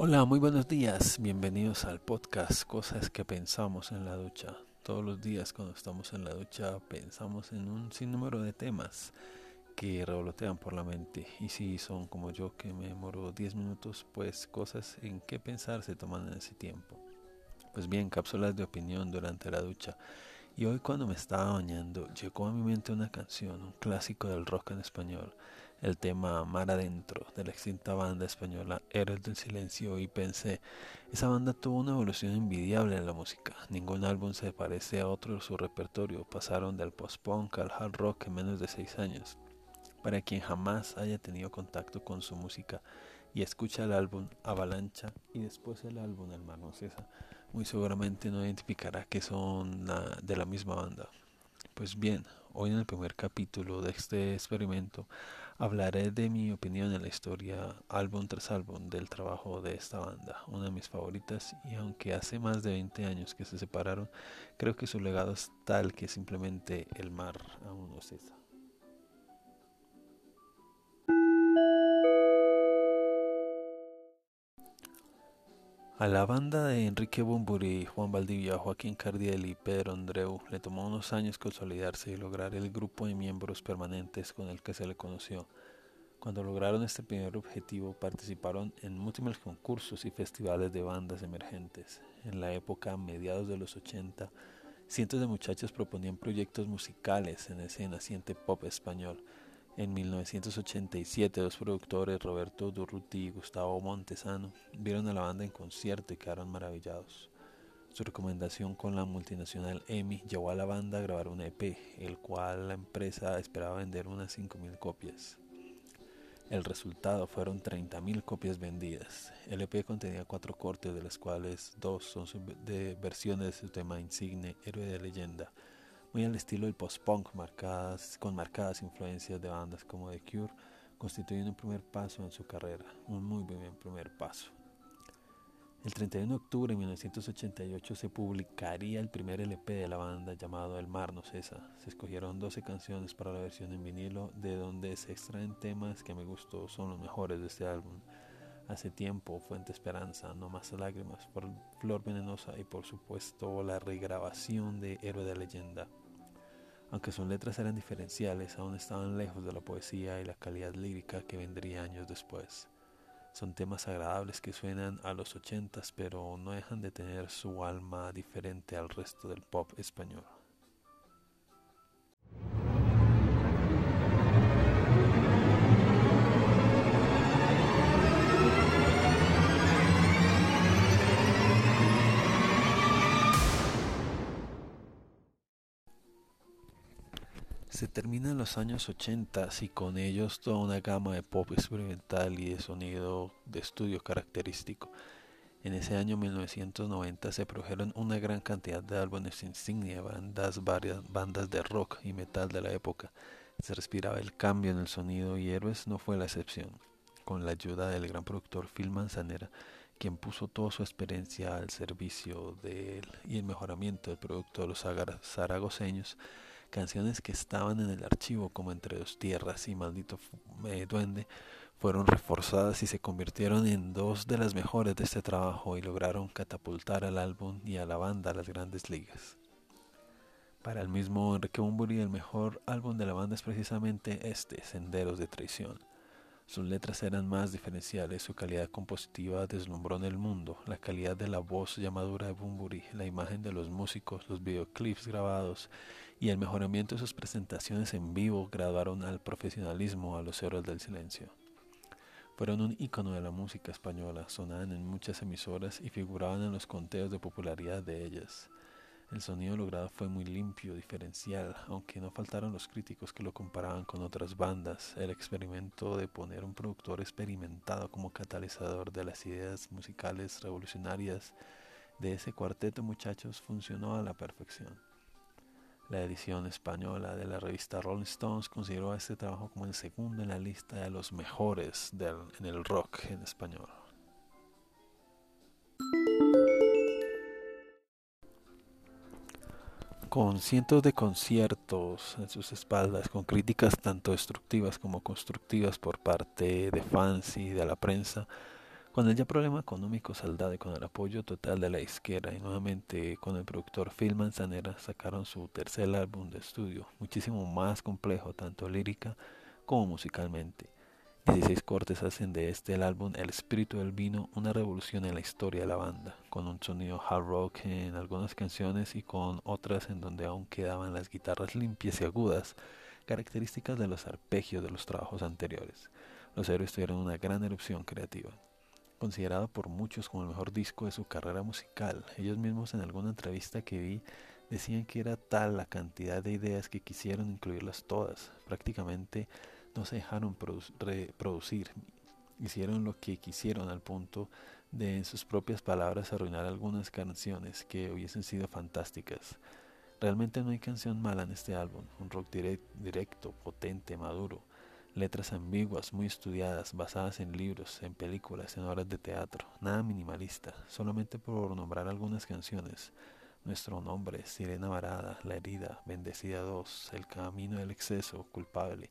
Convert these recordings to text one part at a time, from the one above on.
Hola, muy buenos días. Bienvenidos al podcast Cosas que pensamos en la ducha. Todos los días cuando estamos en la ducha pensamos en un sinnúmero de temas que revolotean por la mente. Y si son como yo que me demoro 10 minutos, pues cosas en qué pensar se toman en ese tiempo. Pues bien, cápsulas de opinión durante la ducha. Y hoy cuando me estaba bañando llegó a mi mente una canción, un clásico del rock en español el tema Mar Adentro de la extinta banda española Héroes del Silencio y pensé, esa banda tuvo una evolución envidiable en la música. Ningún álbum se parece a otro de su repertorio. Pasaron del post-punk al hard rock en menos de seis años. Para quien jamás haya tenido contacto con su música y escucha el álbum Avalancha y después el álbum Hermano César, muy seguramente no identificará que son de la misma banda. Pues bien, hoy en el primer capítulo de este experimento Hablaré de mi opinión en la historia álbum tras álbum del trabajo de esta banda, una de mis favoritas y aunque hace más de 20 años que se separaron, creo que su legado es tal que simplemente el mar aún no cesa. A la banda de Enrique Bumburi, Juan Valdivia, Joaquín Cardiel y Pedro Andreu le tomó unos años consolidarse y lograr el grupo de miembros permanentes con el que se le conoció. Cuando lograron este primer objetivo, participaron en múltiples concursos y festivales de bandas emergentes. En la época, mediados de los 80, cientos de muchachos proponían proyectos musicales en ese naciente pop español en 1987, los productores Roberto Durruti y Gustavo Montesano vieron a la banda en concierto y quedaron maravillados. Su recomendación con la multinacional EMI llevó a la banda a grabar un EP, el cual la empresa esperaba vender unas 5.000 copias. El resultado fueron 30.000 copias vendidas. El EP contenía cuatro cortes, de los cuales dos son de versiones de su tema insigne, Héroe de Leyenda, muy al estilo del post-punk, marcadas, con marcadas influencias de bandas como The Cure, constituyendo un primer paso en su carrera, un muy buen primer paso. El 31 de octubre de 1988 se publicaría el primer LP de la banda llamado El Mar no cesa. Se escogieron 12 canciones para la versión en vinilo, de donde se extraen temas que me gustó, son los mejores de este álbum. Hace tiempo, Fuente Esperanza, No Más Lágrimas, por Flor Venenosa y por supuesto la regrabación de Héroe de Leyenda. Aunque sus letras eran diferenciales, aún estaban lejos de la poesía y la calidad lírica que vendría años después. Son temas agradables que suenan a los ochentas, pero no dejan de tener su alma diferente al resto del pop español. Se terminan los años 80 y con ellos toda una gama de pop experimental y de sonido de estudio característico. En ese año 1990 se produjeron una gran cantidad de álbumes insignia, bandas, varias bandas de rock y metal de la época. Se respiraba el cambio en el sonido y Héroes no fue la excepción. Con la ayuda del gran productor Phil Manzanera, quien puso toda su experiencia al servicio de y el mejoramiento del producto de los zaragoceños, Canciones que estaban en el archivo como Entre dos tierras y Maldito eh, Duende fueron reforzadas y se convirtieron en dos de las mejores de este trabajo y lograron catapultar al álbum y a la banda a las grandes ligas. Para el mismo Enrique Bumburi el mejor álbum de la banda es precisamente este, Senderos de Traición. Sus letras eran más diferenciales, su calidad compositiva deslumbró en el mundo, la calidad de la voz llamadura de Bumburi, la imagen de los músicos, los videoclips grabados y el mejoramiento de sus presentaciones en vivo graduaron al profesionalismo a los héroes del silencio. Fueron un icono de la música española, sonaban en muchas emisoras y figuraban en los conteos de popularidad de ellas. El sonido logrado fue muy limpio, diferencial, aunque no faltaron los críticos que lo comparaban con otras bandas. El experimento de poner un productor experimentado como catalizador de las ideas musicales revolucionarias de ese cuarteto muchachos funcionó a la perfección. La edición española de la revista Rolling Stones consideró a este trabajo como el segundo en la lista de los mejores en el rock en español. Con cientos de conciertos en sus espaldas, con críticas tanto destructivas como constructivas por parte de fans y de la prensa, con el ya problema económico saldado con el apoyo total de la izquierda y nuevamente con el productor Phil Manzanera sacaron su tercer álbum de estudio, muchísimo más complejo tanto lírica como musicalmente. 16 cortes hacen de este álbum El espíritu del vino una revolución en la historia de la banda, con un sonido hard rock en algunas canciones y con otras en donde aún quedaban las guitarras limpias y agudas, características de los arpegios de los trabajos anteriores. Los héroes tuvieron una gran erupción creativa. Considerado por muchos como el mejor disco de su carrera musical, ellos mismos en alguna entrevista que vi decían que era tal la cantidad de ideas que quisieron incluirlas todas, prácticamente no se dejaron reproducir, hicieron lo que quisieron al punto de en sus propias palabras arruinar algunas canciones que hubiesen sido fantásticas. Realmente no hay canción mala en este álbum, un rock directo, potente, maduro, letras ambiguas, muy estudiadas, basadas en libros, en películas, en obras de teatro, nada minimalista, solamente por nombrar algunas canciones. Nuestro nombre, Sirena Varada, La Herida, Bendecida 2, El Camino del Exceso, Culpable,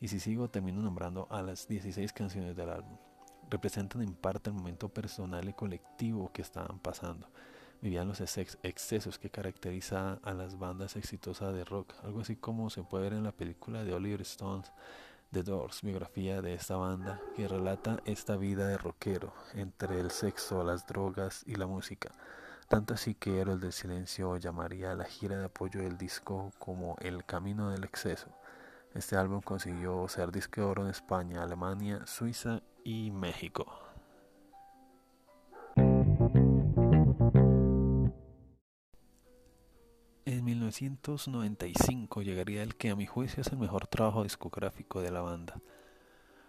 y si sigo termino nombrando a las 16 canciones del álbum. Representan en parte el momento personal y colectivo que estaban pasando. Vivían los excesos que caracteriza a las bandas exitosas de rock, algo así como se puede ver en la película de Oliver Stone, The Doors, biografía de esta banda, que relata esta vida de rockero entre el sexo, las drogas y la música. Tanto así que Héroes del Silencio llamaría a la gira de apoyo del disco como El Camino del Exceso. Este álbum consiguió ser disco de oro en España, Alemania, Suiza y México. En 1995 llegaría el que a mi juicio es el mejor trabajo discográfico de la banda.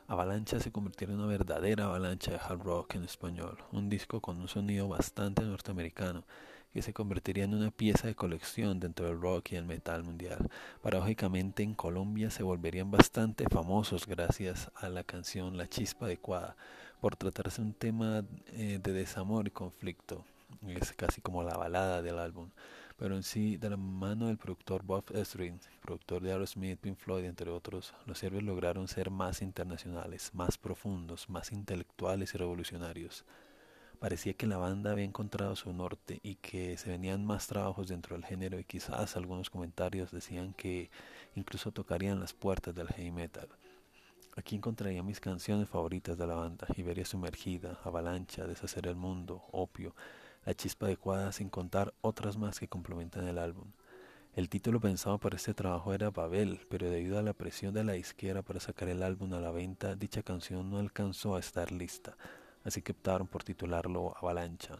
Avalancha se convirtió en una verdadera avalancha de hard rock en español, un disco con un sonido bastante norteamericano que se convertiría en una pieza de colección dentro del rock y el metal mundial. Paradójicamente en Colombia se volverían bastante famosos gracias a la canción La Chispa Adecuada, por tratarse un tema eh, de desamor y conflicto. Es casi como la balada del álbum. Pero en sí, de la mano del productor Bob Ezrin, productor de Aerosmith, Pink Floyd, entre otros, los siervos lograron ser más internacionales, más profundos, más intelectuales y revolucionarios. Parecía que la banda había encontrado su norte y que se venían más trabajos dentro del género y quizás algunos comentarios decían que incluso tocarían las puertas del heavy metal. Aquí encontraría mis canciones favoritas de la banda, Iberia Sumergida, Avalancha, Deshacer el Mundo, Opio, La Chispa Adecuada, sin contar otras más que complementan el álbum. El título pensado para este trabajo era Babel, pero debido a la presión de la izquierda para sacar el álbum a la venta, dicha canción no alcanzó a estar lista así que optaron por titularlo Avalancha.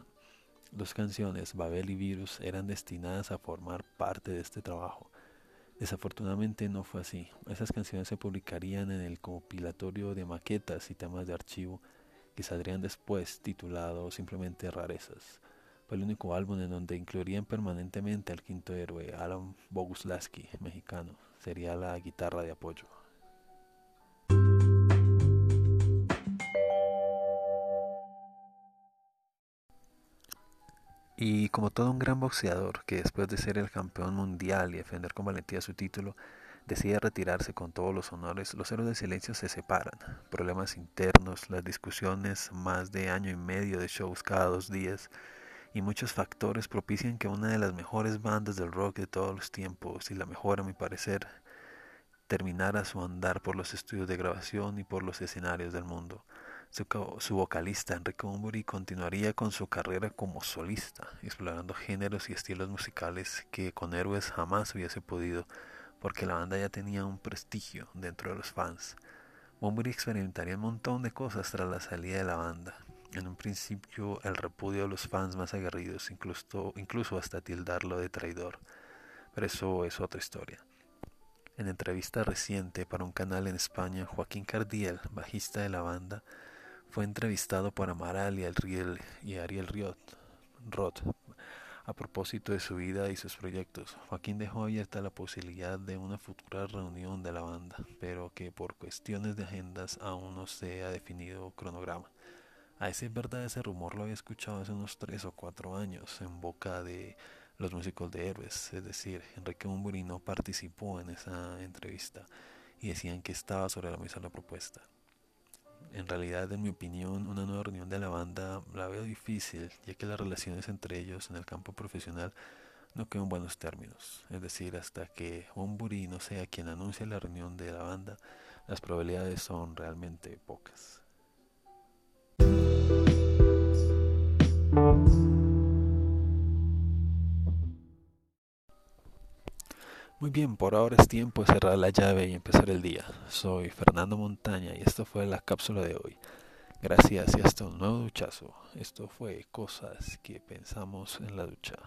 Dos canciones, Babel y Virus, eran destinadas a formar parte de este trabajo. Desafortunadamente no fue así. Esas canciones se publicarían en el compilatorio de maquetas y temas de archivo que saldrían después titulado simplemente Rarezas. Fue el único álbum en donde incluirían permanentemente al quinto héroe, Alan Boguslaski, mexicano. Sería la guitarra de apoyo. Y como todo un gran boxeador que después de ser el campeón mundial y defender con valentía su título, decide retirarse con todos los honores, los héroes de silencio se separan. Problemas internos, las discusiones, más de año y medio de shows cada dos días, y muchos factores propician que una de las mejores bandas del rock de todos los tiempos, y la mejor a mi parecer, terminara su andar por los estudios de grabación y por los escenarios del mundo. Su, vocalista Enrique Bunbury continuaría con su carrera como solista, explorando géneros y estilos musicales que con Héroes jamás hubiese podido, porque la banda ya tenía un prestigio dentro de los fans. Bunbury experimentaría un montón de cosas tras la salida de la banda. En un principio el repudio de los fans más aguerridos, incluso, incluso hasta tildarlo de traidor. Pero eso es otra historia. En entrevista reciente para un canal en España, Joaquín Cardiel, bajista de la banda, fue entrevistado por Amaral y, Ariel, y Ariel Roth a propósito de su vida y sus proyectos. Joaquín dejó abierta la posibilidad de una futura reunión de la banda, pero que por cuestiones de agendas aún no se ha definido cronograma. A ese verdad ese rumor lo había escuchado hace unos tres o cuatro años en boca de los músicos de héroes, es decir, Enrique Bumburi no participó en esa entrevista y decían que estaba sobre la mesa la propuesta. En realidad, en mi opinión, una nueva reunión de la banda la veo difícil, ya que las relaciones entre ellos en el campo profesional no quedan en buenos términos. Es decir, hasta que Bumburi no sea quien anuncie la reunión de la banda, las probabilidades son realmente pocas. Bien, por ahora es tiempo de cerrar la llave y empezar el día. Soy Fernando Montaña y esto fue la cápsula de hoy. Gracias y hasta un nuevo duchazo. Esto fue Cosas que pensamos en la ducha.